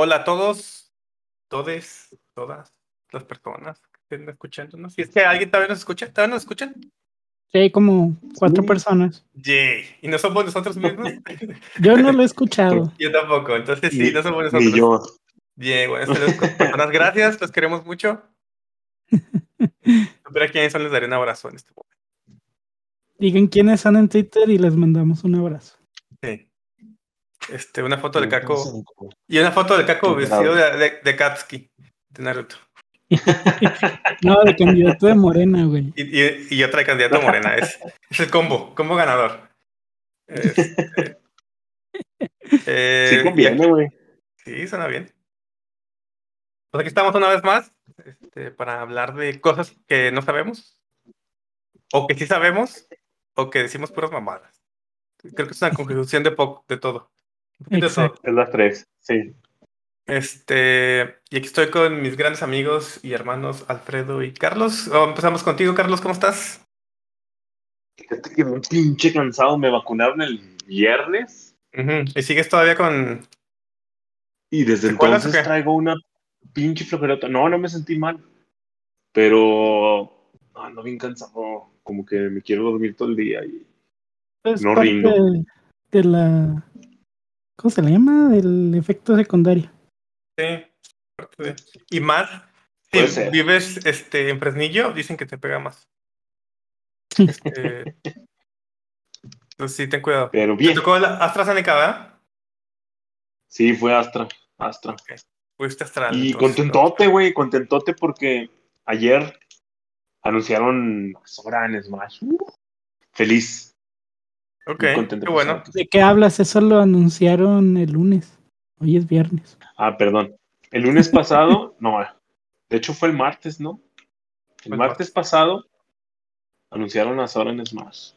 Hola a todos, todes, todas las personas que estén escuchándonos. Si es que alguien todavía nos escucha, ¿todavía nos escuchan? Sí, hay como cuatro Sí. personas. Yay. ¿Y no somos nosotros mismos? Yo no lo he escuchado. Yo tampoco, entonces sí, Ni- no somos Ni nosotros. yo. Bien, bueno, saludos, personas, gracias, los queremos mucho. Pero a quienes son les daré un abrazo en este momento. Digan quiénes son en Twitter y les mandamos un abrazo. Sí. Este, una foto de Kako. Y una foto de Kako vestido de, de, de Katsuki, de Naruto. No, de candidato de Morena, güey. Y, y, y otra de candidato morena. Es, es el combo, combo ganador. Este, eh, Sí conviene, güey. Sí, suena bien. Pues aquí estamos una vez más este, para hablar de cosas que no sabemos, o que sí sabemos, o que decimos puras mamadas. Creo que es una conjunción de, poco, de todo. Exacto. Es las tres, sí. Este, y aquí estoy con mis grandes amigos y hermanos Alfredo y Carlos. Oh, empezamos contigo, Carlos, ¿cómo estás? Fíjate que un pinche cansado. Me vacunaron el viernes ¿Y sigues todavía con... y desde ¿Secuelas o entonces qué? traigo una pinche flojerota. No, no me sentí mal. Pero ando bien cansado. Como que me quiero dormir todo el día. Y... No parte rindo. de la. ¿Cómo se le llama? Del efecto secundario. Sí, Y más, Puede si ser. vives este, en Fresnillo, dicen que te pega más. Este, entonces sí, ten cuidado. Pero ¿Te bien. tocó la AstraZeneca, verdad? Sí, fue Astra. Astra. Fuiste Astral. Y entonces, contentote, güey, contentote porque ayer anunciaron Sora en Smash. Uh, feliz. Ok, qué bueno. ¿De qué hablas? Eso lo anunciaron el lunes. Hoy es viernes. Ah, perdón. El lunes pasado, no, de hecho fue el martes, ¿no? El martes pasado anunciaron a Sora en Smash.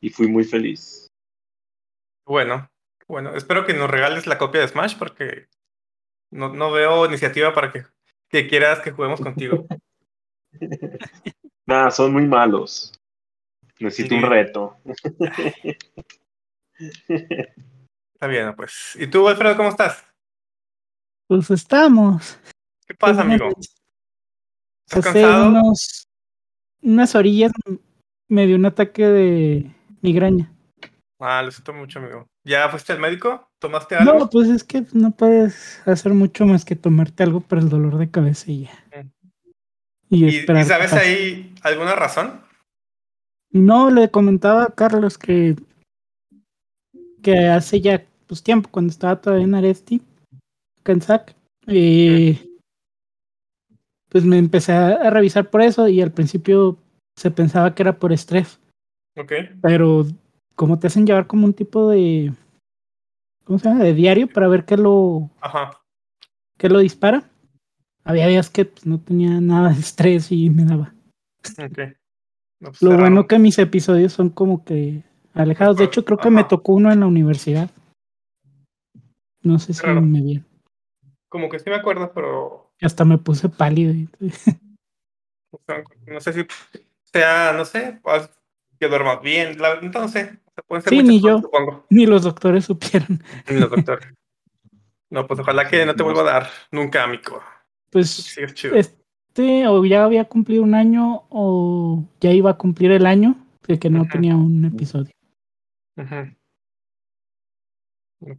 Y fui muy feliz. Bueno, bueno, espero que nos regales la copia de Smash porque no, no veo iniciativa para que, que quieras que juguemos contigo. Nada, son muy malos. Necesito Sí. un reto. Está bien, pues. ¿Y tú, Alfredo, cómo estás? Pues estamos. ¿Qué pasa, amigo? ¿Estás Hace cansado? unos, unas orillas me dio un ataque de migraña. Ah, lo siento mucho, amigo. ¿Ya fuiste al médico? ¿Tomaste algo? No, pues es que no puedes hacer mucho más que tomarte algo para el dolor de cabeza y ya. Mm. Y, ¿Y, sabes ahí alguna razón? No, le comentaba a Carlos que, que hace ya pues, tiempo, cuando estaba todavía en Aresti, SAC, eh, pues me empecé a, a revisar por eso y al principio se pensaba que era por estrés, Ok. pero como te hacen llevar como un tipo de, ¿cómo se llama? De diario para ver qué lo, Ajá. qué lo dispara. Había días que pues, no tenía nada de estrés y me daba. Ok. No, pues, Lo bueno que mis episodios son como que alejados. De hecho, creo que me tocó uno en la universidad. No sé si Raro. me vi. Como que sí me acuerdo, pero Hasta me puse pálido. o no sé si sea, no sé, pues, que duermas bien. La, no sé. O pueden ser Sí, ni cosas, yo. supongo. Ni los doctores supieron. Ni los doctores. No, pues ojalá que no te vuelva a dar nunca, amigo. Pues Sí, es chido. O ya había cumplido un año, o ya iba a cumplir el año de que no tenía un episodio. No,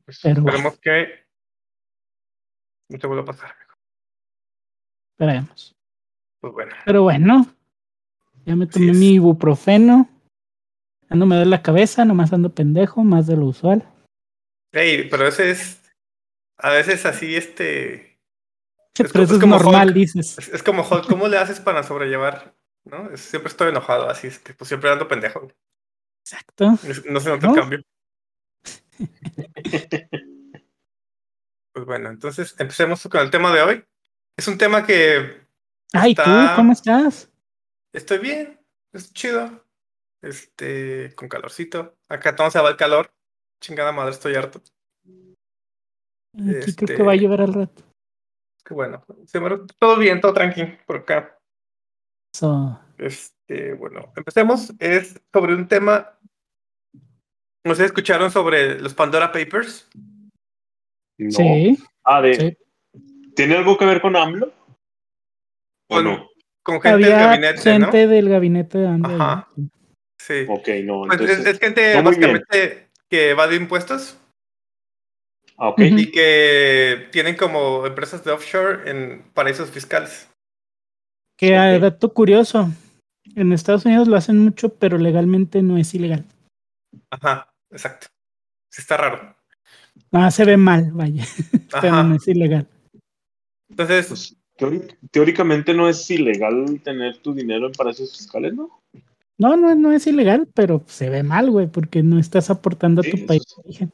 pues, Pero esperemos que no te vuelva a pasar, amigo. Esperemos. Pues bueno. Pero bueno, ya me tomé mi ibuprofeno. Ando me duele la cabeza, nomás ando pendejo, más de lo usual. Ey, pero ese es a veces así, este. Es pero eso es como normal, Hulk. dices. Es, es como Hulk, ¿cómo le haces para sobrellevar? ¿No? Es- siempre estoy enojado, así es que pues siempre ando pendejo. Exacto. No se nota ¿No? el cambio. Pues bueno, entonces empecemos con el tema de hoy. Es un tema que Ay, ¿tú cómo estás? estoy bien, es chido. Este, con calorcito. Acá todo se va el calor. Chingada madre, estoy harto. Aquí creo que Este- va a llover al rato. Qué bueno. Se me- todo bien, todo tranquilo por acá. So, Este, bueno, empecemos. Es sobre un tema. No sé, ¿escucharon sobre los Pandora Papers? No. Sí, Ah, de. Sí. ¿Tiene algo que ver con AMLO? ¿O Con, no? con gente del gabinete, gente del gabinete de AMLO. Ajá. ¿no? Sí. Ok, no. Pues es, Entonces, es gente no básicamente que evade impuestos ah, ok. Ujú. y que tienen como empresas de offshore en paraísos fiscales. Que ah, Ok. dato curioso, en Estados Unidos lo hacen mucho, pero legalmente no es ilegal. Ajá, exacto. Sí está raro. Ah, se ve mal, vaya, pero no es ilegal. Entonces, Pues, teóric- teóricamente no es ilegal tener tu dinero en paraísos fiscales, ¿no? No, no, no es ilegal, pero se ve mal, güey, porque no estás aportando a tu país. de origen.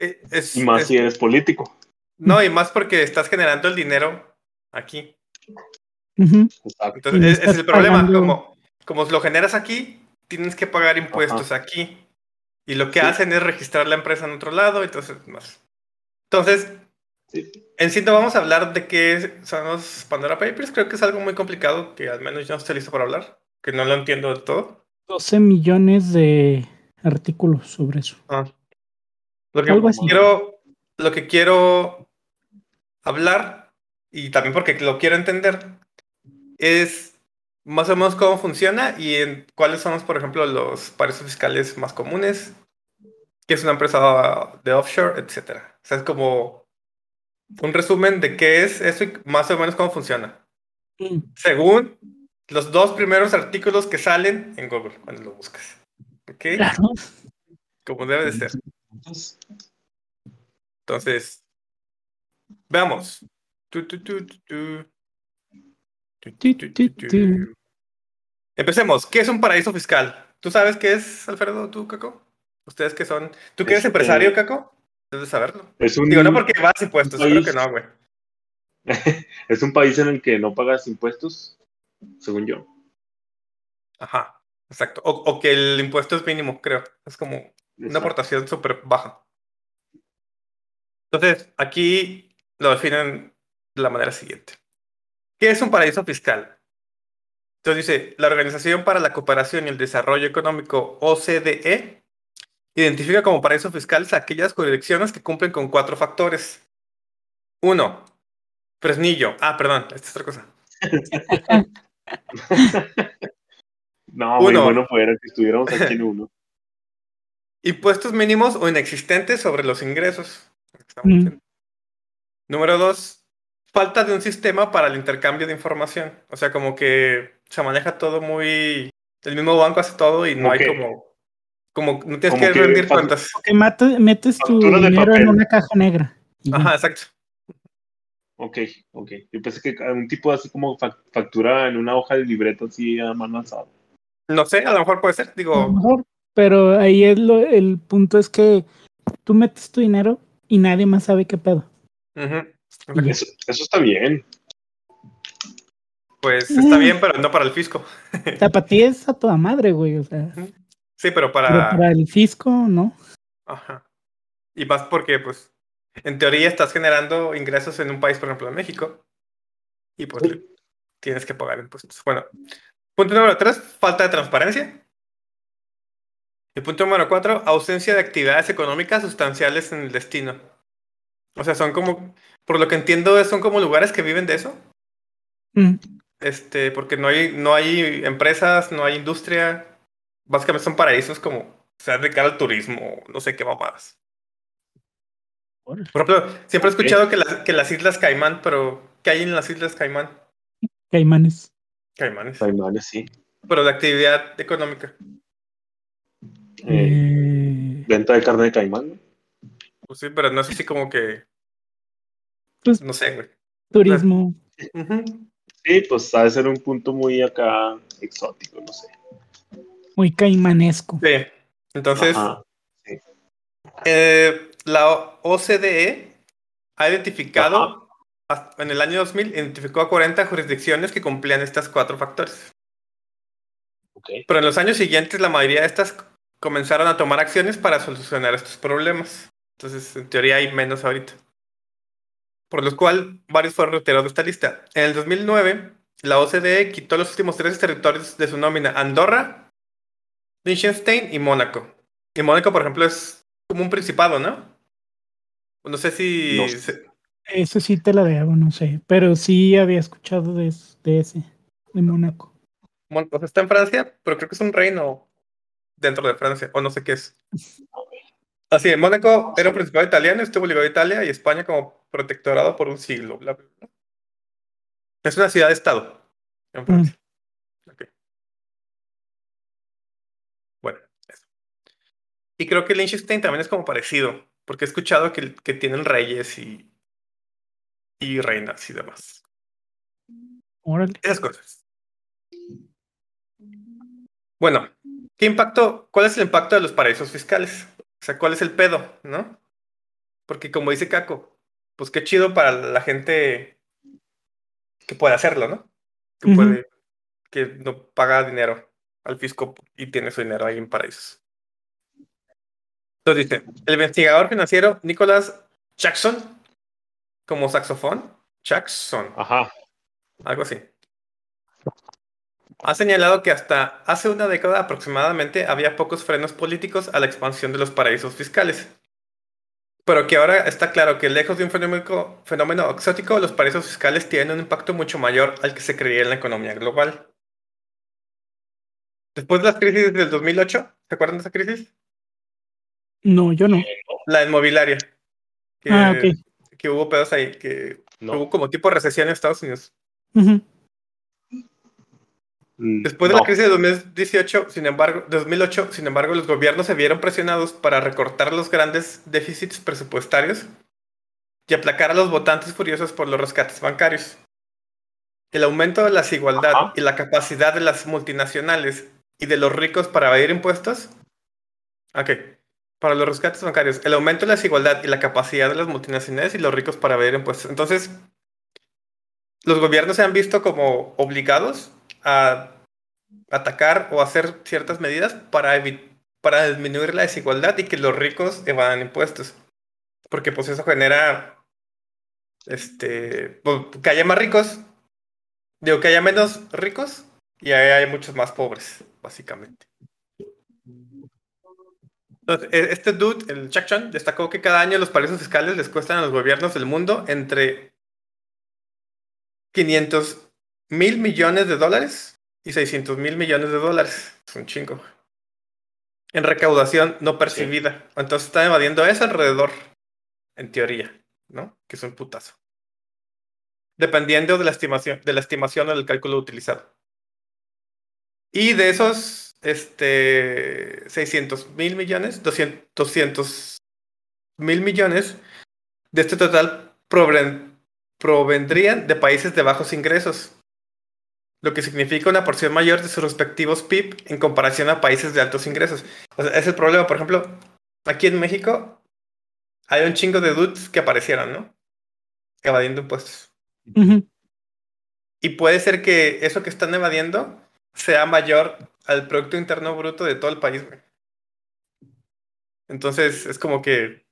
Es, Y más es- si eres político. no, y más porque estás generando el dinero aquí. Exacto. Entonces, es el problema. pagando- Como, como lo generas aquí, tienes que pagar impuestos aquí. Y lo que Sí. hacen es registrar la empresa en otro lado, entonces más. Entonces, Sí. en sí no vamos a hablar de qué son los Pandora Papers. Creo que es algo muy complicado que al menos yo no estoy listo para hablar, que no lo entiendo del todo. 12 millones de artículos sobre eso. Ah. Lo que quiero, lo que quiero hablar, y también porque lo quiero entender, es más o menos cómo funciona y en cuáles son, por ejemplo, los paraísos fiscales más comunes, qué es una empresa de offshore, etcétera. O sea, es como un resumen de qué es eso y más o menos cómo funciona. Mm. Según los dos primeros artículos que salen en Google cuando lo buscas. ¿Ok? Claro. Como debe de ser. Entonces, Entonces, veamos. Tu, tu, tu, tu, tu. Tu, Tu, tu, tu, tu, tu. tu. Empecemos. ¿Qué es un paraíso fiscal? ¿Tú sabes qué es, Alfredo, tú, Caco? Ustedes que son. ¿Tú que eres Este- empresario, Caco? Debes saberlo. es un, Digo, no porque vas impuestos, que no, güey. es un país en el que no pagas impuestos, según yo. Ajá, exacto. O, o que el impuesto es mínimo, creo. Es como una aportación súper baja. Entonces, aquí lo definen de la manera siguiente. ¿Qué es un paraíso fiscal? Entonces dice, la Organización para la Cooperación y el Desarrollo Económico, OCDE, identifica como paraíso fiscales aquellas jurisdicciones que cumplen con cuatro factores. Uno, Fresnillo. Ah, perdón, esta es otra cosa. No, muy Uno. bueno fuera que estuviéramos aquí en uno. Impuestos mínimos o inexistentes sobre los ingresos. Mm. Número dos, falta de un sistema para el intercambio de información. O sea, como que se maneja todo muy... El mismo banco hace todo y no hay como... Como no tienes Como que, que rendir cuentas. Que mate- metes tu dinero en una caja negra. Ajá, exacto. Ok, ok. Yo pensé que un tipo así como fac- factura en una hoja de libreta así a mano alzada. No sé, a lo mejor puede ser. A lo Digo, mejor, pero ahí es lo, el punto es que tú metes tu dinero y nadie más sabe qué pedo. Eso, eso está bien. pues está Mm. bien, pero no para el fisco. O sea, para ti es a toda madre, güey. O sea, Sí, pero pero para... para el fisco, no. Ajá. Y más porque, pues, en teoría estás generando ingresos en un país, por ejemplo, en México. Y pues tienes que pagar impuestos. Bueno, punto número tres, falta de transparencia. Y punto número cuatro, ausencia de actividades económicas sustanciales en el destino. O sea, son como, por lo que entiendo, son como lugares que viven de eso. Mm. Este, porque no hay, no hay empresas, no hay industria. Básicamente son paraísos como se dedicar al turismo, no sé qué mamadas. Por ejemplo, siempre he escuchado que las, que las Islas Caimán, pero ¿qué hay en las Islas Caimán? Caimanes. Caimanes. Caimanes, sí. Pero de actividad económica. Eh, venta de carne de caimán. ¿no? Pues sí, pero no es así como que. Pues- No sé, güey. turismo. Sí, pues ha de ser un punto muy acá exótico, no sé. Muy caimanesco. Sí. Entonces, Ajá. eh, la OCDE ha identificado, hasta- en el año 2000, identificó a 40 jurisdicciones que cumplían estos cuatro factores. Ok. Pero en los años siguientes, la mayoría de estas comenzaron a tomar acciones para solucionar estos problemas. Entonces, en teoría, hay menos ahorita. Por lo cual, varios fueron retirados de esta lista. En el 2009, la OCDE quitó los últimos tres territorios de su nómina: Andorra, Liechtenstein y Mónaco. Y Mónaco, por ejemplo, es como un principado, ¿no? No sé si. No se- Eso sí te la debo, no sé. Pero sí había escuchado de, de ese, de Mónaco. Mon- O sea, está en Francia, pero creo que es un reino dentro de Francia, o no sé qué es. Así, Mónaco era un principado italiano, estuvo ligado a Italia y España como protectorado por un siglo. bla, bla, bla. Es una ciudad-estado en Francia. Ok. Bueno, eso. Y creo que Liechtenstein también es como parecido, porque he escuchado que, que tienen reyes y, y reinas y demás. Órale. Esas cosas. Bueno, ¿qué impacto, cuál es el impacto de los paraísos fiscales? O sea, ¿cuál es el pedo, no? Porque como dice Caco, pues qué chido para la gente que puede hacerlo, ¿no? Que Ujú. puede, que no paga dinero al fisco y tiene su dinero ahí en paraísos. Entonces dice, el investigador financiero Nicholas Jackson, como saxofón, Jackson, Ajá. algo así. Ha señalado que hasta hace una década aproximadamente había pocos frenos políticos a la expansión de los paraísos fiscales. Pero que ahora está claro que lejos de un fenómeno, fenómeno exótico, los paraísos fiscales tienen un impacto mucho mayor al que se creía en la economía global. Después de las crisis del 2008, ¿se acuerdan de esa crisis? No, yo no. La inmobiliaria. Que, Ah, ok. que hubo pedos ahí, que No. hubo como tipo recesión en Estados Unidos. Mm, Después de la crisis de 2018, sin embargo, 2008, sin embargo, los gobiernos se vieron presionados para recortar los grandes déficits presupuestarios y aplacar a los votantes furiosos por los rescates bancarios. El aumento de la desigualdad Ajá. y la capacidad de las multinacionales y de los ricos para evadir impuestos. Ok. Para los rescates bancarios, el aumento de la desigualdad y la capacidad de las multinacionales y los ricos para evadir impuestos. Entonces, los gobiernos se han visto como obligados a atacar o hacer ciertas medidas para, para disminuir la desigualdad y que los ricos evadan impuestos. Porque pues eso genera este pues, que haya más ricos, digo que haya menos ricos y hay muchos más pobres, básicamente. E- este dude, el Chuck Chan, destacó que cada año los paraísos fiscales les cuestan a los gobiernos del mundo entre 500 mil millones de dólares y 600 mil millones de dólares. Es un chingo. En recaudación no percibida. Entonces están evadiendo eso alrededor, en teoría, ¿no? Que es un putazo. Dependiendo de la estimación, de la estimación o del cálculo utilizado. Y de esos, este, 600 mil millones, 200 mil millones, de este total proven- provendrían de países de bajos ingresos, lo que significa una porción mayor de sus respectivos PIB en comparación a países de altos ingresos. O sea, es el problema. Por ejemplo, aquí en México hay un chingo de dudes que aparecieron, ¿no? Evadiendo impuestos. Ujú. Y puede ser que eso que están evadiendo sea mayor al Producto Interno Bruto de todo el país, güey. Entonces es como que.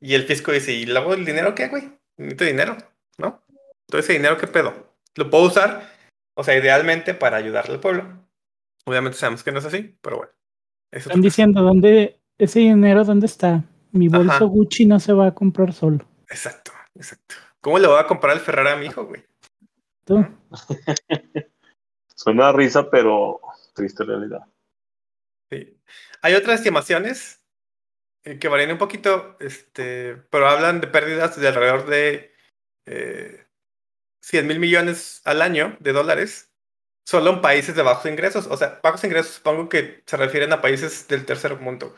Y el fisco dice, ¿y luego el dinero qué, güey? Necesito dinero, ¿no? Todo ese dinero, ¿qué pedo? Lo puedo usar, o sea, idealmente para ayudarle al pueblo. Obviamente sabemos que no es así, pero bueno. Eso Están diciendo, ¿dónde, ese dinero dónde está? Mi bolso Ajá. Gucci no se va a comprar solo. Exacto, exacto. ¿Cómo le voy a comprar el Ferrari a mi hijo, güey? Tú. Suena a risa, pero triste realidad. Sí. Hay otras estimaciones eh, que varían un poquito, este, pero hablan de pérdidas de alrededor de eh, 100 mil millones al año de dólares, solo en países de bajos ingresos. O sea, bajos ingresos supongo que se refieren a países del tercer mundo.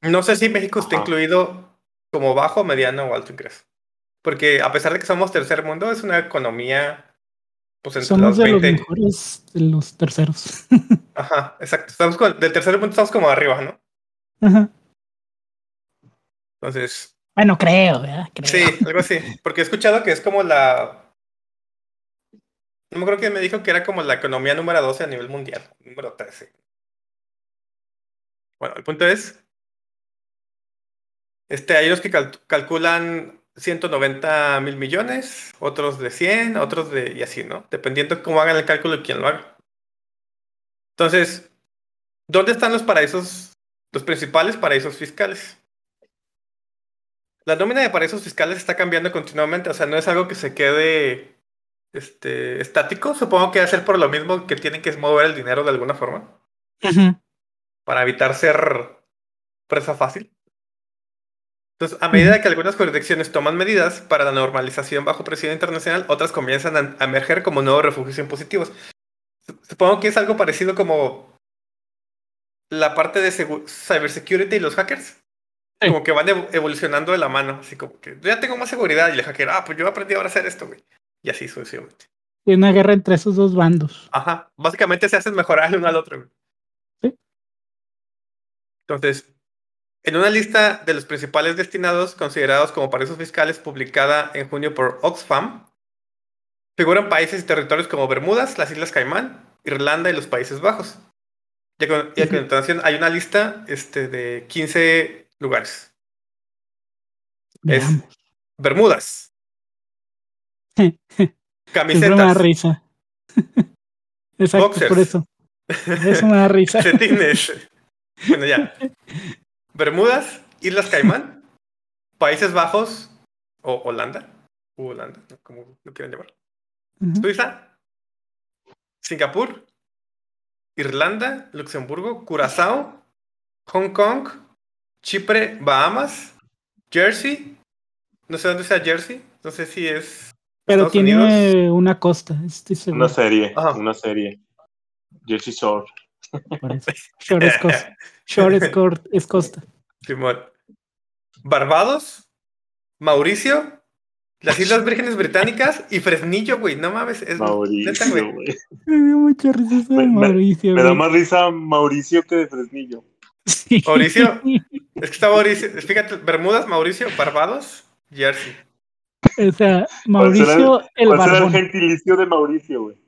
No sé si México está incluido como bajo, mediano o alto ingreso. Porque a pesar de que somos tercer mundo, es una economía, pues entre Somos los de los 20. mejores de los terceros. Ajá, exacto. Estamos con- del tercer mundo estamos como arriba, ¿no? Ajá. Entonces, Bueno, creo, ¿verdad? Creo. sí, algo así. Porque he escuchado que es como la. No me acuerdo quién me dijo que era como la economía número 12 a nivel mundial. Número 13. Bueno, el punto es. Este, hay unos que cal- calculan 190 mil millones, otros de 100, otros de. y así, ¿no? Dependiendo cómo hagan el cálculo y quién lo haga. Entonces, ¿dónde están los paraísos, los principales paraísos fiscales? La nómina de paraísos fiscales está cambiando continuamente, o sea, no es algo que se quede este, estático. Supongo que va a ser por lo mismo que tienen que mover el dinero de alguna forma para evitar ser presa fácil. Entonces, a medida que algunas jurisdicciones toman medidas para la normalización bajo presión internacional, otras comienzan a, emerger como nuevos refugios impositivos. Su- Supongo que es algo parecido como la parte de cybersecurity y los hackers. Sí. Como que van evo- evolucionando de la mano, así como que yo ya tengo más seguridad y el hacker, ah, pues yo aprendí ahora a hacer esto, güey. Y así sucesivamente. Hay una guerra entre esos dos bandos. Ajá, básicamente se hacen mejorar el uno al otro. Sí. Entonces, en una lista de los principales destinados considerados como paraísos fiscales publicada en junio por Oxfam, figuran países y territorios como Bermudas, las Islas Caimán, Irlanda y los Países Bajos. Y a, y continuación hay una lista este, de 15 lugares. Es Veamos. Bermudas, Siempre me da camisetas, risa. Exacto, Boxers. por eso. Eso me da risa. Cetines. Bueno, ya. Bermudas, Islas Caimán, Países Bajos o Holanda. U Holanda, como lo quieran llamar. Suiza, Singapur, Irlanda, Luxemburgo, Curazao, Hong Kong, Chipre, Bahamas, Jersey. No sé dónde sea Jersey. No sé si es. Pero Estados tiene Unidos. una costa, estoy seguro. Una serie, Ajá. una serie. Jersey Shore. Por eso. Shore es costa. Shore es, cor- es costa. Simón. Barbados, Mauricio, las Islas Vírgenes Británicas y Fresnillo, güey. No mames. Es Mauricio, güey. Me dio mucha risa eso de Me- me- Mauricio. Me da güey. más risa Mauricio que de Fresnillo. Sí. Mauricio. Es que está Mauricio. Fíjate, Bermudas, Mauricio, Barbados, Jersey. O sea, ¿Cuál será Mauricio el ¿Cuál será el barbón. gentilicio de Mauricio, güey?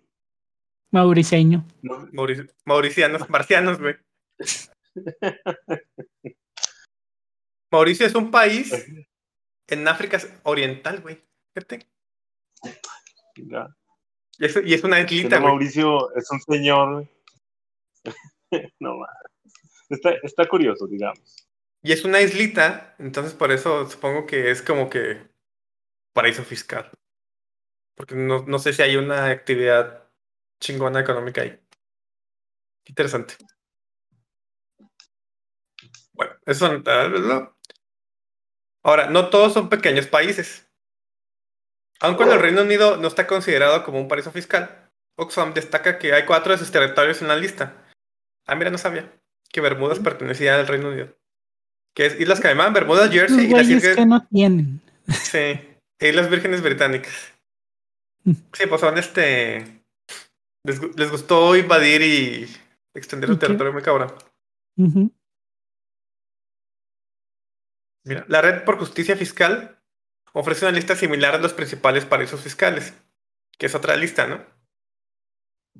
Mauriceño. No, Mauricio, mauricianos, marcianos, güey. Mauricio es un país en África Oriental, güey. Fíjate. ya. Y es, y es una islita, güey. Mauricio es un señor, güey. no más. Está, está curioso, digamos. Y es una islita, entonces por eso supongo que es como que paraíso fiscal. Porque no, no sé si hay una actividad chingona económica ahí. Interesante. Bueno, eso son... Ahora, no todos son pequeños países. Aun cuando el Reino Unido no está considerado como un paraíso fiscal, Oxfam destaca que hay cuatro de sus territorios en la lista. Ah, mira, no sabía que Bermudas pertenecía al Reino Unido. Que es Islas Caimán, Bermudas, Jersey y las Islas, que no tienen. sí, e Islas Vírgenes Británicas. Sí, pues son este. Les, les gustó invadir y extender su territorio muy cabrón. Mira, la Red por Justicia Fiscal ofrece una lista similar de los principales paraísos fiscales, que es otra lista, ¿no?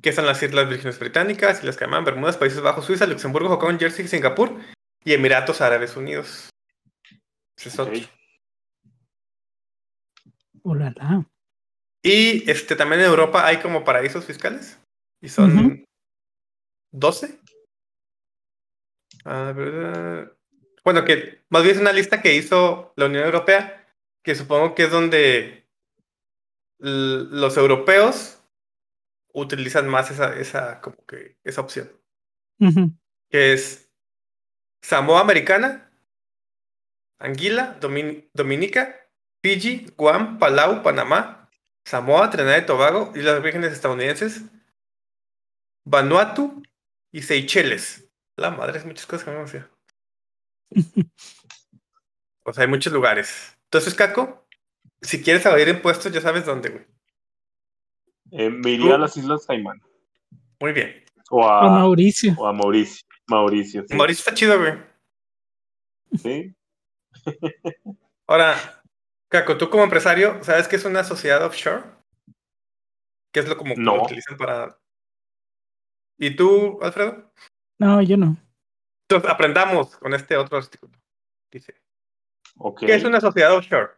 Que son las Islas Vírgenes Británicas, Islas Caimán, Bermudas, Países Bajos, Suiza, Luxemburgo, Hong Kong, Jersey, Singapur y Emiratos Árabes Unidos. Ese es otro. Olala. Y este, también en Europa hay como paraísos fiscales. Y son Ujú. 12. A ver, bueno, que más bien es una lista que hizo la Unión Europea, que supongo que es donde los europeos utilizan más esa, esa, como que, esa opción. Que es Samoa Americana, Anguila, Domin- Dominica, Fiji, Guam, Palau, Panamá, Samoa, Trinidad y Tobago, Islas Vírgenes Estadounidenses, Vanuatu y Seychelles. La madre, es muchas cosas que no conocía. O sea, hay muchos lugares. Entonces, Caco, si quieres evadir impuestos, ya sabes dónde, güey. Eh, me iría a las Islas Caimán. Muy bien. O O a, Mauricio. o a Mauricio. Mauricio, sí. Mauricio está chido, güey. Sí. Ahora, Caco, tú como empresario, ¿sabes qué es una sociedad offshore? ¿Qué es lo como que utilizan para. ¿Y tú, Alfredo? No, yo no. Entonces, aprendamos con este otro artículo. Dice, Ok. ¿qué es una sociedad offshore?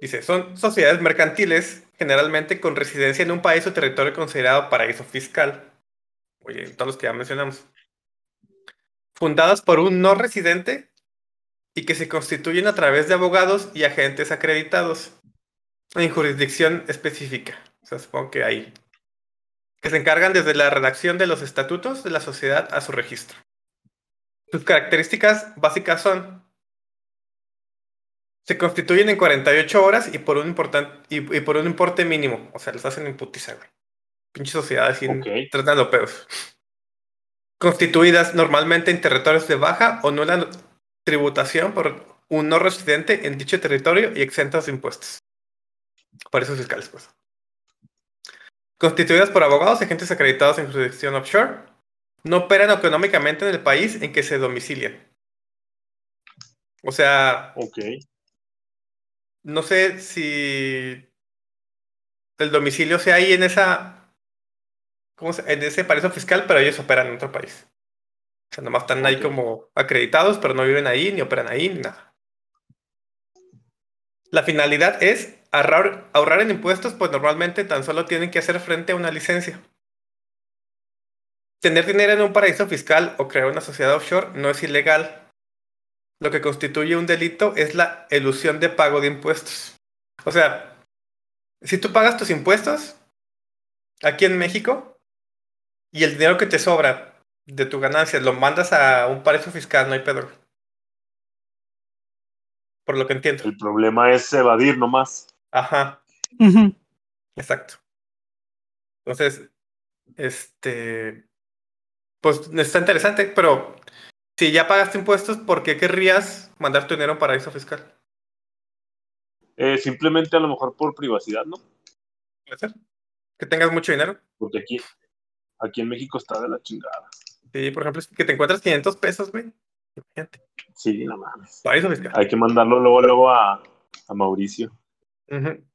Dice, son sociedades mercantiles, generalmente con residencia en un país o territorio considerado paraíso fiscal. Oye, todos los que ya mencionamos. Fundadas por un no residente y que se constituyen a través de abogados y agentes acreditados en jurisdicción específica. O sea, supongo que hay. Que se encargan desde la redacción de los estatutos de la sociedad a su registro. Sus características básicas son. Se constituyen en 48 horas y por un, importan- y, y por un importe mínimo. O sea, los hacen en putiza, güey. Pinche sociedad así Ok. tratando pedos. Constituidas normalmente en territorios de baja o nula tributación por un no residente en dicho territorio y exentas de impuestos. Paraísos fiscales, pues. Constituidas por abogados y agentes acreditados en jurisdicción offshore, no operan económicamente en el país en que se domicilian. O sea, Ok. no sé si el domicilio sea ahí en esa. ¿Cómo se- En ese paraíso fiscal, pero ellos operan en otro país. O sea, nomás están ahí como acreditados, pero no viven ahí, ni operan ahí, ni nada. La finalidad es ahorrar, ahorrar en impuestos, pues normalmente tan solo tienen que hacer frente a una licencia. Tener dinero en un paraíso fiscal o crear una sociedad offshore no es ilegal. Lo que constituye un delito es la elusión de pago de impuestos. O sea, si tú pagas tus impuestos aquí en México y el dinero que te sobra de tu ganancia lo mandas a un paraíso fiscal, no hay pedo. Por lo que entiendo. El problema es evadir nomás. Ajá, exacto. Entonces, este, pues está interesante, pero si ya pagaste impuestos, ¿por qué querrías mandar tu dinero a un paraíso fiscal? Eh, simplemente a lo mejor por privacidad, ¿no? ¿Puede ser? Que tengas mucho dinero. Porque aquí, aquí en México está de la chingada. Sí, por ejemplo, que te encuentras 500 pesos, güey. Imagínate. Sí, no mames. Hay que mandarlo luego, luego a, a Mauricio.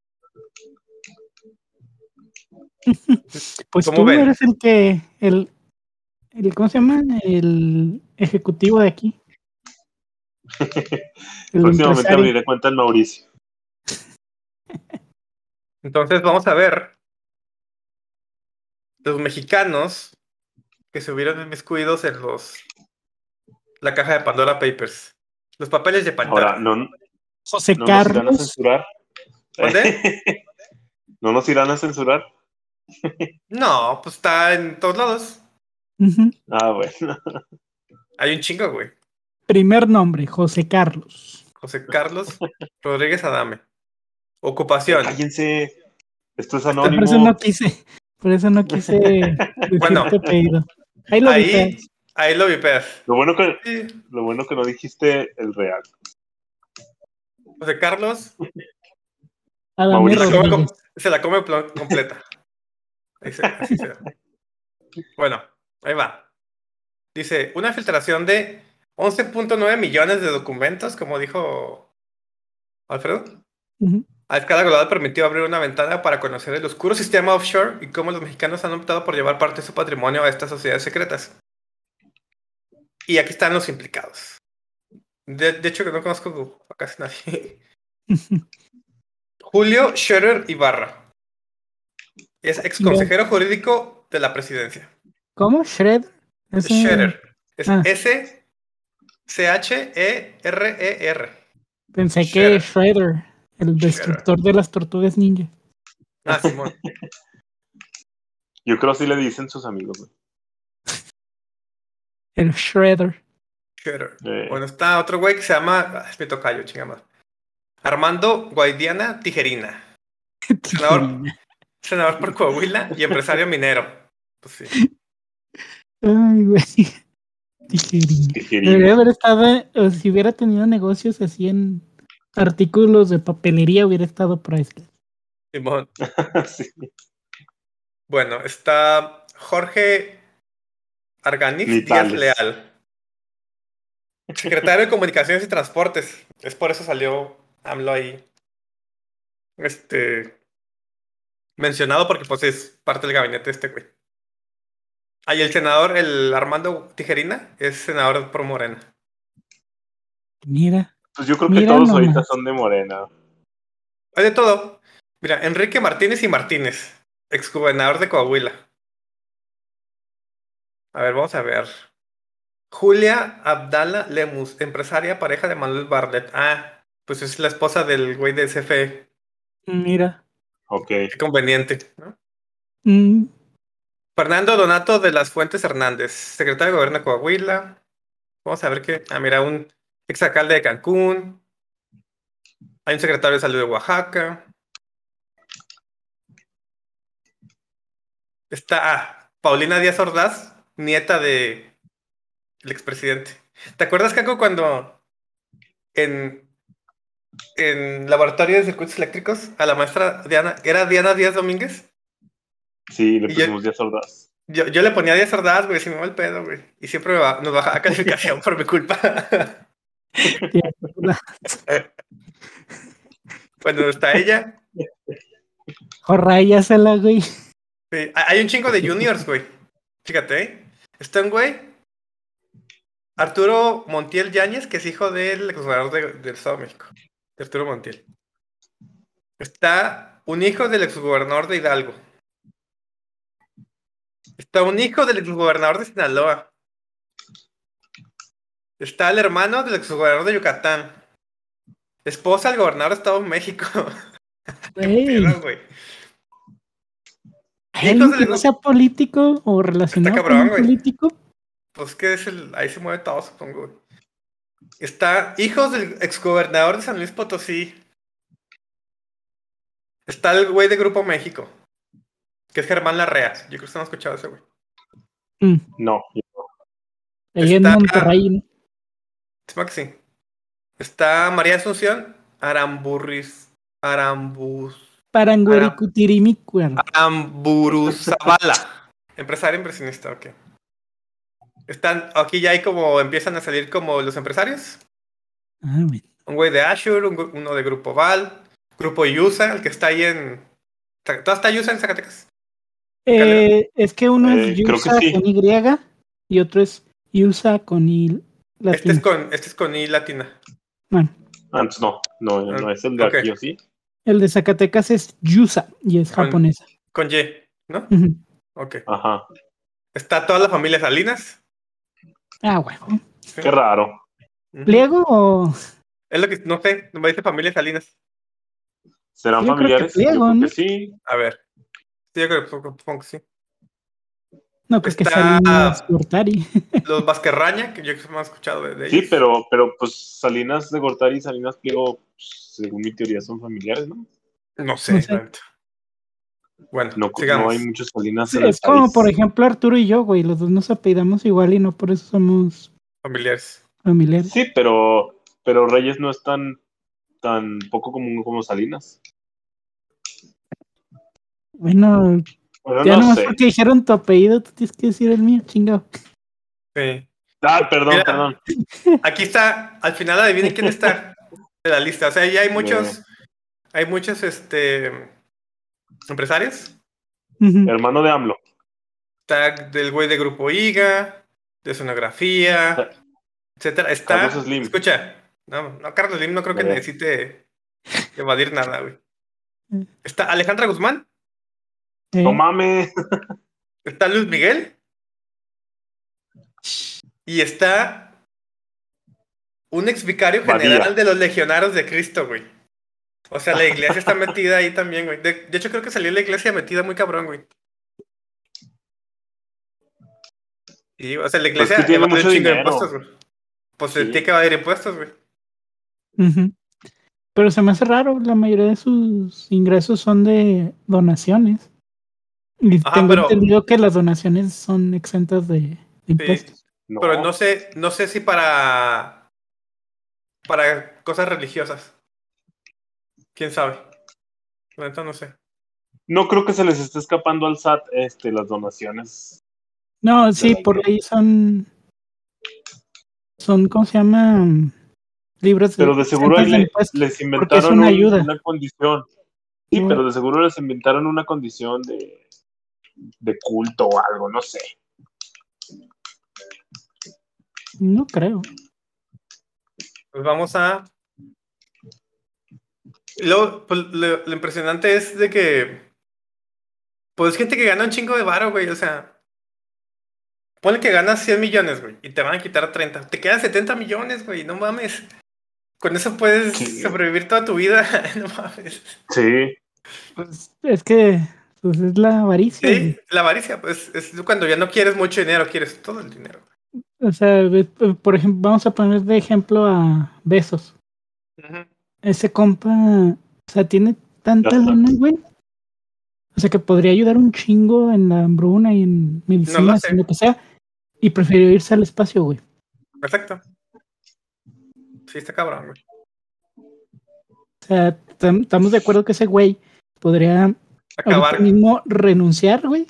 Pues ¿Cómo tú ven? eres el que, el, el, ¿cómo se llama? El ejecutivo de aquí. Próximamente abriré cuenta en Mauricio. Entonces vamos a ver los mexicanos que se hubieron inmiscuidos en los la caja de Pandora Papers. Los papeles de Pandora. Ahora, ¿no, no José nos irán a Carlos. censurar? ¿Dónde? ¿No nos irán a censurar? No, pues está en todos lados. Ah, bueno. Hay un chingo, güey. Primer nombre, José Carlos. José Carlos Rodríguez Adame. Ocupación. Cállense. Esto es Por anónimo. eso no quise, por eso no quise Bueno. Ahí lo Ahí, dije. ahí lo vipeas. Lo bueno, que, Sí. lo bueno que no dijiste el real. José Carlos Adame Mauricio. se la come, se la come pl- completa. Ahí se- así se ve. Bueno, ahí va. Dice, una filtración de 11.9 millones de documentos, como dijo Alfredo. Ujú. A escala global permitió abrir una ventana para conocer el oscuro sistema offshore y cómo los mexicanos han optado por llevar parte de su patrimonio a estas sociedades secretas. Y aquí están los implicados. De, de hecho, que no conozco a casi nadie. Julio Scherer Ibarra. Es ex consejero jurídico de la presidencia. ¿Cómo? Shred. Es Scherer. Es Ah. S C H E R E R. Pensé que Shredder, el destructor de las tortugas ninja. Ah, Simón. Yo creo que así le dicen sus amigos. güey. El Shredder. Scherer. Eh, Bueno, está otro güey que se llama. ah, Es mi tocayo, chinga más. Armando Guaidiana Tijerina. Senador, senador por Coahuila y empresario minero. Pues sí. Ay, güey. Tijerina. tijerina. Debería haber estado, o si hubiera tenido negocios así en artículos de papelería, hubiera estado Priceless. Simón. Sí. Bueno, está Jorge Arganiz Ni Díaz. Leal. Secretario de Comunicaciones y Transportes. Es por eso salió AMLO ahí. Este. Mencionado porque pues es parte del gabinete de este güey. Ah, y el senador, el Armando Tijerina, es senador por Morena. Mira, Pues yo creo que Mira todos nomás. ahorita son de Morena. Hay de todo. Mira, Enrique Martínez y Martínez, exgobernador de Coahuila. A ver, vamos a ver. Julia Abdala Lemus, empresaria, pareja de Manuel Barlet. Ah, pues es la esposa del güey de CFE. Mira. Ok. Qué conveniente, ¿no? Mm, Fernando Donato de las Fuentes Hernández, secretario de Gobierno de Coahuila. Vamos a ver qué. Ah, mira, un exalcalde de Cancún. Hay un secretario de Salud de Oaxaca. Está ah, Paulina Díaz Ordaz, nieta de el expresidente. ¿Te acuerdas, Caco, cuando en, en laboratorio de circuitos eléctricos a la maestra Diana, era Diana Díaz Domínguez? Sí, le yo- pusimos días sordas. Yo, yo le ponía 10 sordadas, güey, si me va el pedo, güey. Y siempre me ba- nos bajaba calificación por mi culpa. Cuando está ella, Jorráyasela, güey. sí, hay hay un chingo de juniors, güey. Fíjate, ¿eh? Está un güey, Arturo Montiel Yáñez, que es hijo del exgobernador de- del Estado de México, de Arturo Montiel. Está un hijo del exgobernador de Hidalgo. Está un hijo del exgobernador de Sinaloa. Está el hermano del exgobernador de Yucatán. Esposa del gobernador de Estado de México. Güey. Pedo, güey. ¿Hay alguien Hijos que del- no sea político o relacionado cabrón, con un güey. político? Pues que es el. Ahí se mueve todo, supongo, güey. Está hijos del exgobernador de San Luis Potosí. Está el güey de Grupo México. Que es Germán Larrea. Yo creo que usted no ha escuchado a ese güey. Mm, No, ahí en Está- Monterrey. Sí. Está María Asunción Aramburris. Arambus. Paranguaricutirimícuaro. Aramburuzabala. Empresario impresionista, ok. Están, aquí ya hay como, empiezan a salir como los empresarios. Ah, bueno. Un güey de un gru- uno de Grupo Val, Grupo Yusa, el que está ahí en... ¿Todo está Yusa en Zacatecas? Eh, es que uno Eh, es que Yusa sí. con Y y otro es Yusa con I Este es, con, este es con I latina. Bueno, antes no, no, no es el de aquí, ¿o sí? el de Zacatecas es Yusa y es Con- japonesa. Con Y, ¿no? Ujú. Ok. Ajá. Está toda la familia Salinas. Ah, bueno. Sí. Qué raro. ¿Pliego o...? Es lo que, no sé, me dice familia Salinas. ¿Serán Yo creo que familiares? pliego, Yo creo ¿no? que sí. A ver. Sí, yo creo, supongo que sí. No, creo que Está- Salinas Gortari. Los Vasquerraña, que yo que me han escuchado de, de Sí, ellos. pero, pero pues Salinas de Gortari y Salinas Pliego, pues, según mi teoría, son familiares, ¿no? No sé. No. Bueno, No, hay muchos Salinas Sí, es como, país. por ejemplo, Arturo y yo, güey. Los dos nos apellidamos igual y no por eso somos Familiares. familiares. Sí, pero, pero Reyes no es tan, tan poco común como Salinas. Bueno, Bueno, ya no nomás sé. porque dijeron tu apellido, tú tienes que decir el mío, chingado. Sí. Ah, perdón, Mira. perdón. Aquí está, al final adivinen quién está de la lista. O sea, ya hay muchos, hay muchos este empresarios. Hermano de AMLO. Está del güey de Grupo IGA, de sonografía, etcétera. Está. Carlos Slim. Escucha, no, no, Carlos Slim no creo que necesite evadir nada, güey. Está Alejandra Guzmán, Eh, No mames. está Luis Miguel y está un ex vicario general de los legionarios de Cristo, güey. O sea, la iglesia está metida ahí también, güey. De, de hecho, creo que salió la iglesia metida muy cabrón, güey. Y, o sea, la Pues iglesia que tiene mucho chingo de dinero. impuestos, güey. Pues Sí. tiene que evadir impuestos, güey. Pero se me hace raro, la mayoría de sus ingresos son de donaciones. Y Ajá, tengo pero- entendido que las donaciones son exentas de, de impuestos. No. Pero no sé, no sé si para. para cosas religiosas. ¿Quién sabe? No sé. No creo que se les esté escapando al SAT este, las donaciones. No, sí, por ahí son. Son, ¿cómo se llama? Libros Pero de seguro ahí le- les es inventaron una un- ayuda. una condición. Sí, No. pero de seguro les inventaron una condición de, de culto o algo, no sé. No creo. Pues vamos a. Luego, pues, lo, lo impresionante es de que. Pues gente que gana un chingo de varo, güey. O sea. ponle que ganas 100 millones, güey, y te van a quitar 30. Te quedan 70 millones, güey, no mames. Con eso puedes Sí. sobrevivir toda tu vida, no mames. Sí, Pues es que pues es la avaricia. Sí, güey. la avaricia, pues es cuando ya no quieres mucho dinero, quieres todo el dinero. O sea, por ejemplo, vamos a poner de ejemplo a Besos. Ese compa, o sea, tiene tanta lana, güey. O sea, que podría ayudar un chingo en la hambruna y en medicinas sé. y lo que sea. Y prefirió irse al espacio, güey. Exacto. Sí, está cabrón, güey. O sea, tam- estamos de acuerdo que ese güey podría Acabar. mismo renunciar, güey,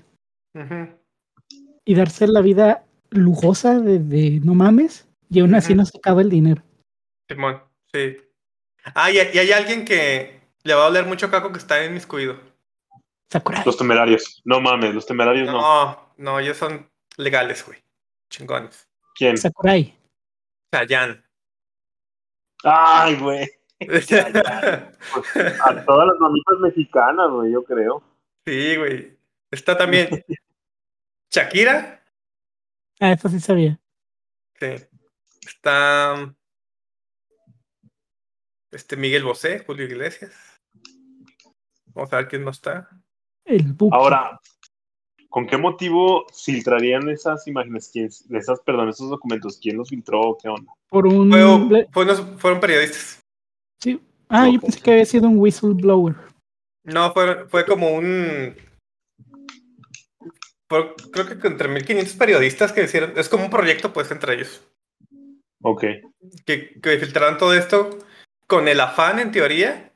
y darse la vida lujosa de, de no mames, y aún así no se acaba el dinero. Simón, sí. Ah, y, y hay alguien que le va a doler mucho caco que está inmiscuido. Sakurai. los temerarios. No mames, los temerarios no. No, no, ellos son legales, güey. Chingones. ¿Quién? Sakurai. Chayanne. Ay, güey. A todas las mamitas mexicanas, güey, yo creo. sí, güey. Está también Shakira. Ah, eso sí sabía. Sí. Está este Miguel Bosé, Julio Iglesias. Vamos a ver quién no está. El Buki. Ahora, ¿con qué motivo filtrarían esas imágenes? ¿Quién, esas, perdón, esos documentos? ¿Quién los filtró? ¿Qué onda? por un. Fue- fue unos- fueron periodistas. Sí. Ah, yo pensé que había sido un whistleblower. No, fue, fue como un. fue- creo que entre 1500 periodistas que hicieron. Es como un proyecto, pues, entre ellos. Ok. Que, que filtraron todo esto con el afán, en teoría,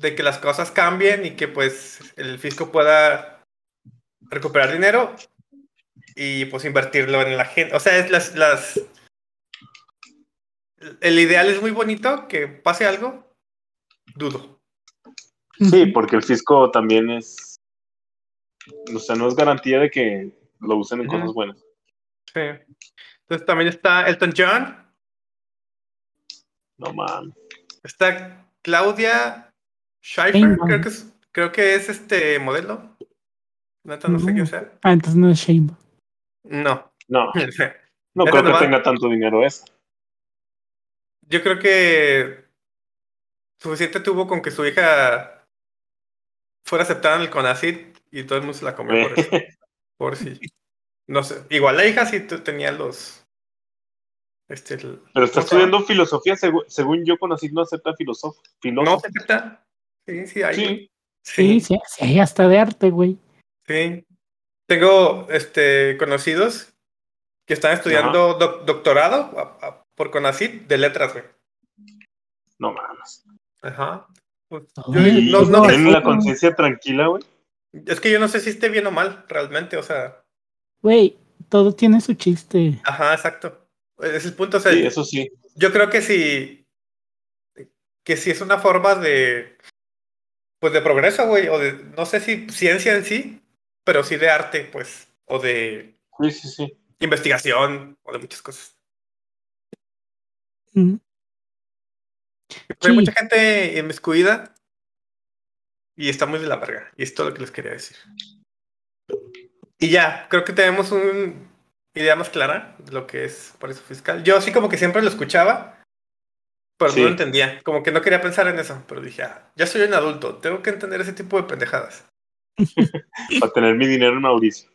de que las cosas cambien y que, pues, el fisco pueda recuperar dinero y, pues, invertirlo en la gente. O sea, es las. las el ideal es muy bonito, que pase algo. Dudo. Sí, porque el fisco también es. O sea, no es garantía de que lo usen en cosas buenas. Sí. Entonces también está Elton John, No mames. está Claudia Schiffer, Sheinbaum. creo que es, creo que es este modelo. Neta, no sé No. quién sea. Ah, entonces no es Shane. No. No, no creo que tenga tanto dinero esa. Yo creo que suficiente tuvo con que su hija fuera aceptada en el CONACYT y todo el mundo se la comió por eso. Por si. No sé. Igual la hija sí tenía los. Este. el- Pero está estudiando filosofía, segu- según yo conocí, no acepta filósofo. No, se acepta. Sí, sí, hay. Sí, Sí, sí, sí, hay hasta de arte, güey. Sí. Tengo este, conocidos que están estudiando doc- doctorado a- a- por CONACYT de letras, güey. no mames. Ajá. Pues, yo Ay, no- pues no- no, Ten la conciencia tranquila, güey. es que yo no sé si esté bien o mal, realmente. O sea, Güey, todo tiene su chiste. ajá, exacto. Es el punto. O sea, Sí, eso sí. yo creo que sí. Que sí es una forma de. Pues de progreso, güey. O de. No sé si ciencia en sí, pero sí de arte, pues. O de Sí, sí, sí. investigación, o de muchas cosas. Mm. Hay Sí. mucha gente inmiscuida y está muy de la verga. Y es todo lo que les quería decir. Y ya, creo que tenemos una idea más clara de lo que es por eso fiscal. Yo sí como que siempre lo escuchaba, pero Sí. no lo entendía. Como que no quería pensar en eso, pero dije, ah, ya soy un adulto, tengo que entender ese tipo de pendejadas. Para tener mi dinero en Mauricio.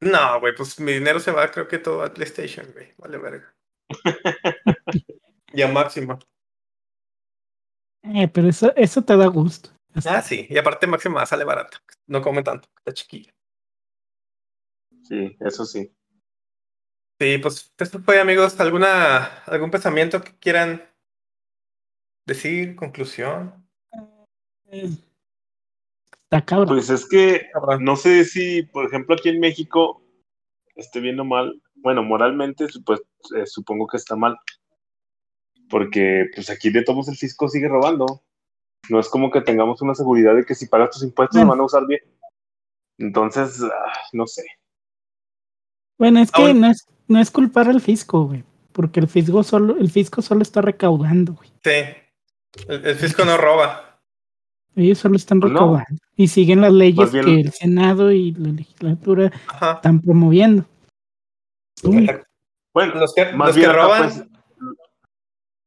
No, güey, pues mi dinero se va creo que todo a PlayStation, güey. Vale verga. y a máximo. Eh, pero eso, eso te da gusto. Ah, sí. Y aparte máxima sale barata. No come tanto, está chiquilla. Sí, eso sí. Sí, pues esto fue, amigos. ¿Alguna, algún pensamiento que quieran decir? ¿Conclusión? Eh, Está cabrón. Pues es que no sé si, por ejemplo, aquí en México esté bien o mal. Bueno, moralmente, pues eh, supongo que está mal. Porque pues aquí de todos el fisco sigue robando. No es como que tengamos una seguridad de que si pagas tus impuestos Bueno. lo van a usar bien. Entonces, ah, no sé. Bueno, es que no es, no es culpar al fisco, güey. Porque el fisco solo, el fisco solo está recaudando, güey. Sí. El, el fisco no roba. Ellos solo están Pues no. recaudando y siguen las leyes que el Senado y la legislatura Ajá. están promoviendo. Bueno, Los que, más los bien que roban pues,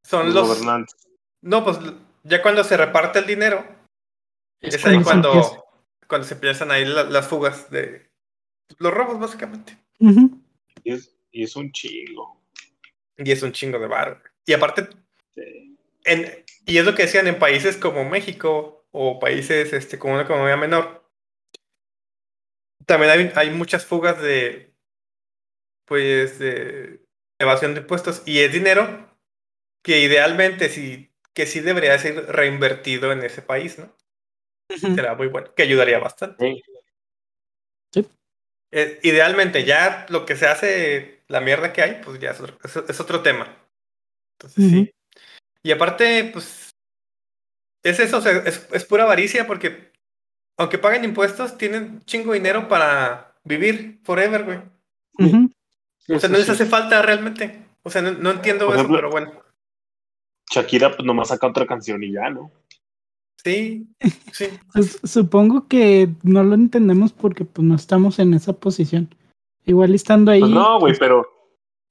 son los gobernantes. No, pues ya cuando se reparte el dinero, es es ahí cuando se empieza. cuando, se empiezan ahí la- las fugas de los robos, básicamente. Y es, y es un chingo. Y es un chingo de bar. Y aparte, Sí. en, y es lo que decían en países como México o países este, con una economía menor. También hay, hay muchas fugas de, pues, de evasión de impuestos. Y es dinero que idealmente sí, que sí debería ser reinvertido en ese país, ¿no? Será muy bueno, que ayudaría bastante. Sí. Eh, idealmente, ya lo que se hace, la mierda que hay, pues ya es otro, es- es otro tema. Entonces, sí. Y aparte, pues, es eso, o sea, es, es pura avaricia porque, aunque paguen impuestos, tienen chingo dinero para vivir forever, güey. Ujú. O sea, no les hace falta realmente. O sea, no, no entiendo Por eso, ejemplo- pero bueno. Shakira, pues nomás saca otra canción y ya, ¿no? Sí, sí. Pues, supongo que no lo entendemos porque pues no estamos en esa posición. Igual estando ahí. Pues no, güey, pero,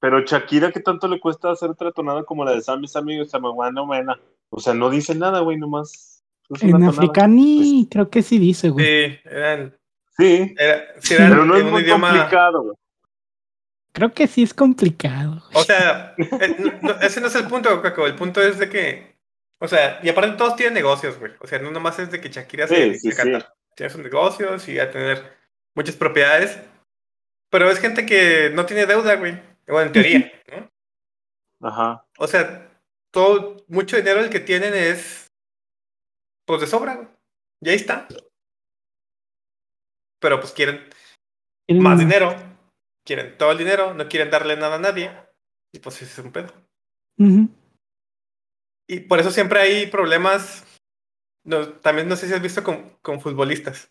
pero Shakira, ¿qué tanto le cuesta hacer otra tonada como la de Sammy Sammy Mena? O sea, no dice nada, güey, nomás. es una en africani creo que sí dice, güey. Sí, eran, Sí, era, sí pero no es un muy idioma. complicado, güey. Creo que sí es complicado. O sea, no- ese no es el punto, Caco. El punto es de que, o sea, y aparte todos tienen negocios, güey. O sea, no nomás es de que Shakira se Sí, dedique sí, cantar. Tiene sus negocios y a tener muchas propiedades. Pero es gente que no tiene deuda, güey. Bueno, en teoría, ¿no? Ajá. O sea, todo, mucho dinero el que tienen es, pues de sobra, güey. Y ahí está. Pero pues quieren más dinero, quieren todo el dinero, no quieren darle nada a nadie. Y pues ese es un pedo. Y por eso siempre hay problemas. No, también no sé si has visto con, con futbolistas.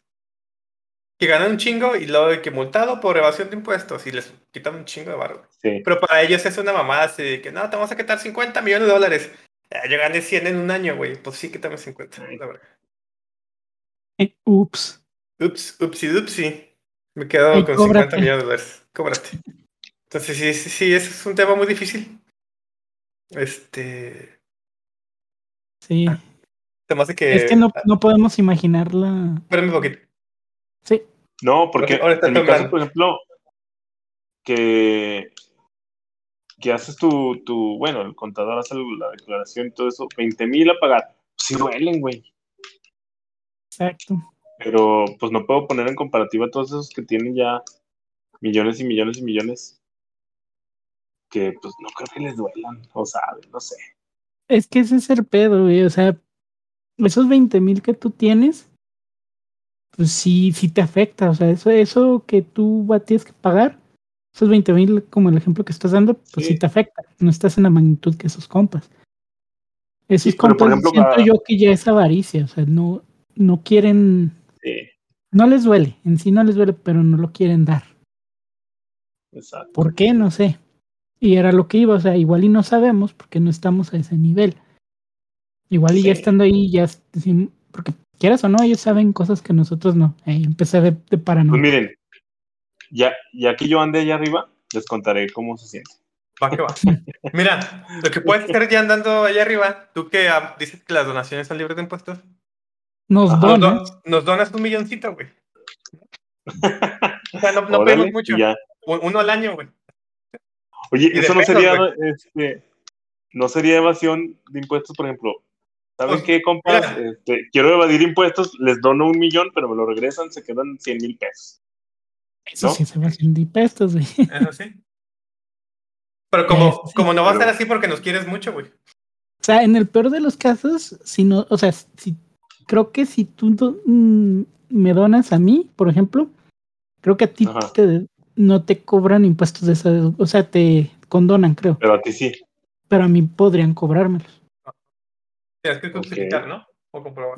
Que ganan un chingo y luego hay que multado por evasión de impuestos y les quitan un chingo de barro. Sí. Pero para ellos es una mamada así de que no, te vamos a quitar 50 millones de dólares. Ah, yo gané 100 en un año, güey. Pues sí, quítame 50. Ay. la verga. Eh, ups. Ups, upsi, dupsi. Me quedo Ay, con cóbrate. 50 millones de dólares. Cóbrate. Entonces, sí, sí, sí, ese es un tema muy difícil. Este. Sí. Se me hace que. es que no, no podemos imaginarla. Espérame un poquito. Sí. No, porque Ahora está en mi caso, por ejemplo, que, que haces tu, tu, bueno, el contador hace la declaración y todo eso, 20 mil a pagar. Sí duelen, güey. Exacto. Pero pues no puedo poner en comparativa a todos esos que tienen ya millones y millones y millones. Que pues no creo que les duelan, o saben, no sé. Es que ese es el pedo, güey. O sea, esos 20 mil que tú tienes, pues sí, sí te afecta. O sea, eso, eso que tú tienes que pagar, esos 20 mil, como el ejemplo que estás dando, pues sí. Sí. te afecta. No estás en la magnitud que esos compas. Esos Sí, compas ejemplo, siento yo que ya es avaricia. O sea, no, no quieren, Sí, no les duele. En sí no les duele, pero no lo quieren dar. Exacto. ¿Por qué? No sé. Y era lo que iba, o sea, igual y no sabemos porque no estamos a ese nivel. Igual y ya estando ahí, ya, porque quieras o no, ellos saben cosas que nosotros no. Eh, empecé de, de Pues paranoia. miren, ya, ya que yo andé allá arriba, les contaré cómo se siente. Va que va. Mira, lo que puedes hacer ya andando allá arriba, tú que ah, dices que las donaciones son libres de impuestos, Nos Ajá. nos, donas un milloncito, güey. O sea, no, no pedimos mucho. ya. Un- Uno al año, güey. Oye, de eso no pesos, sería, este, no sería evasión de impuestos, por ejemplo. ¿Saben qué, compas? Este, quiero evadir impuestos, les dono un millón, pero me lo regresan, se quedan 100 mil pesos. Eso ¿no? sí se va haciendo impuestos, güey. Eso sí. Pero como, sí, como no va a ser así porque nos quieres mucho, güey. O sea, en el peor de los casos, si no, o sea, si creo que si tú do- mm, me donas a mí, por ejemplo, creo que a ti Ajá. te, no te cobran impuestos de esa, o sea, te condonan, creo, Pero a ti sí. pero a mí podrían cobrármelos. Tienes que justificar, ¿no? O comprobar.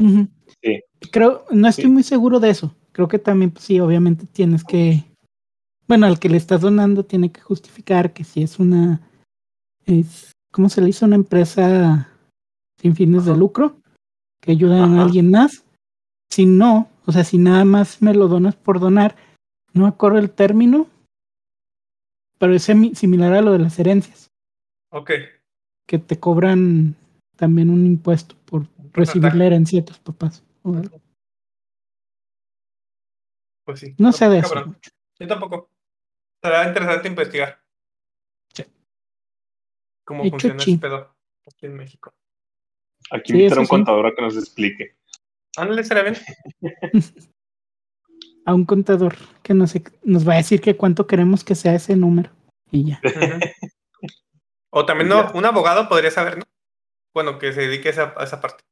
Sí. Creo, no estoy Sí. muy seguro de eso. Creo que también, pues, sí, obviamente tienes que, bueno, al que le estás donando tiene que justificar que si es una, es, ¿cómo se le hizo? Una empresa sin fines de lucro que ayudan a alguien más. Si no, o sea, si nada más me lo donas por donar, no me acuerdo el término, pero es similar a lo de las herencias, Ok. que te cobran también un impuesto por recibir la herencia de tus papás. o algo. Pues sí. No sé de eso. Cabrón. mucho. Yo tampoco. Será interesante investigar. Sí. Cómo funciona ese pedo aquí en México. Aquí Sí, invitar a un sí. contador a que nos explique. Ándale, será bien. A un contador que nos, nos va a decir que cuánto queremos que sea ese número. Y ya. O también no, un abogado podría saber, ¿no? Bueno, que se dedique a esa, a esa parte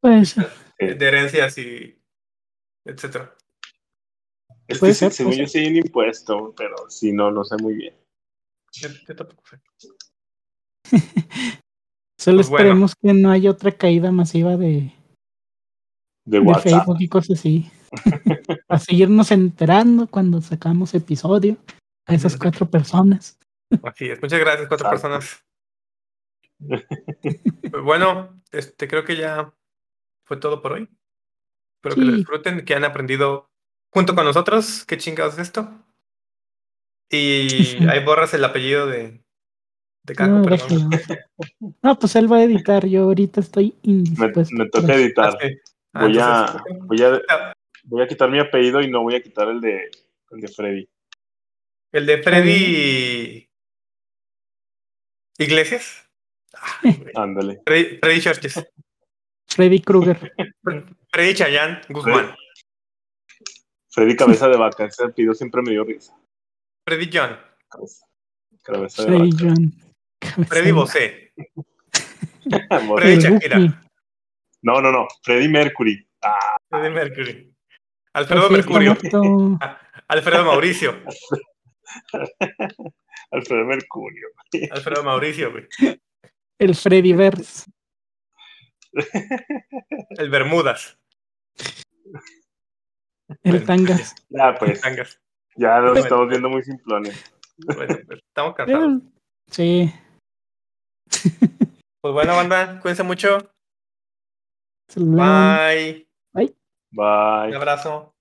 Pues Sí. de herencias y etcétera. Es que ser, según yo sí hay un impuesto, pero si no, no sé muy bien. Yo, yo tampoco sé. solo Pues bueno. esperemos que no haya otra caída masiva de, De de WhatsApp. Facebook y cosas así. a seguirnos enterando cuando sacamos episodio a esas cuatro personas. Así es. Muchas gracias, cuatro personas. Bueno, este creo que ya fue todo por hoy. Espero que lo disfruten, que han aprendido junto con nosotros qué chingados es esto. Y ahí borras el apellido de, de Caco, No, pues él va a editar. Yo ahorita estoy Me, indispuesto. me toca editar. Ah, sí. Ah, Voy a, voy, a, voy a quitar mi apellido y no voy a quitar el de, el de Freddy. El de Freddy Iglesias. Ah. Ándale. Freddy, Freddy Churches. Freddy Krueger. Freddy Chayán Guzmán. Freddy Cabeza de Vaca. Ese apellido siempre me dio risa. Freddy John. Cabeza, cabeza de Freddy Vaca. John. Freddy Bosé. Freddy Shakira. No, no, no. Freddy Mercury. Ah, Freddy Mercury. Alfredo Mercurio. Alfredo Mauricio. Alfredo Mercurio. Alfredo Mauricio, güey. El Freddy Verse. El Bermudas. El Bueno, Tangas. Ya, pues. Tangas. Ya Bueno. estamos viendo muy simplones. Bueno, pues, estamos cansados. Sí. Pues bueno, banda, cuídense mucho. lo lavan. Bye. Un Bye. abrazo.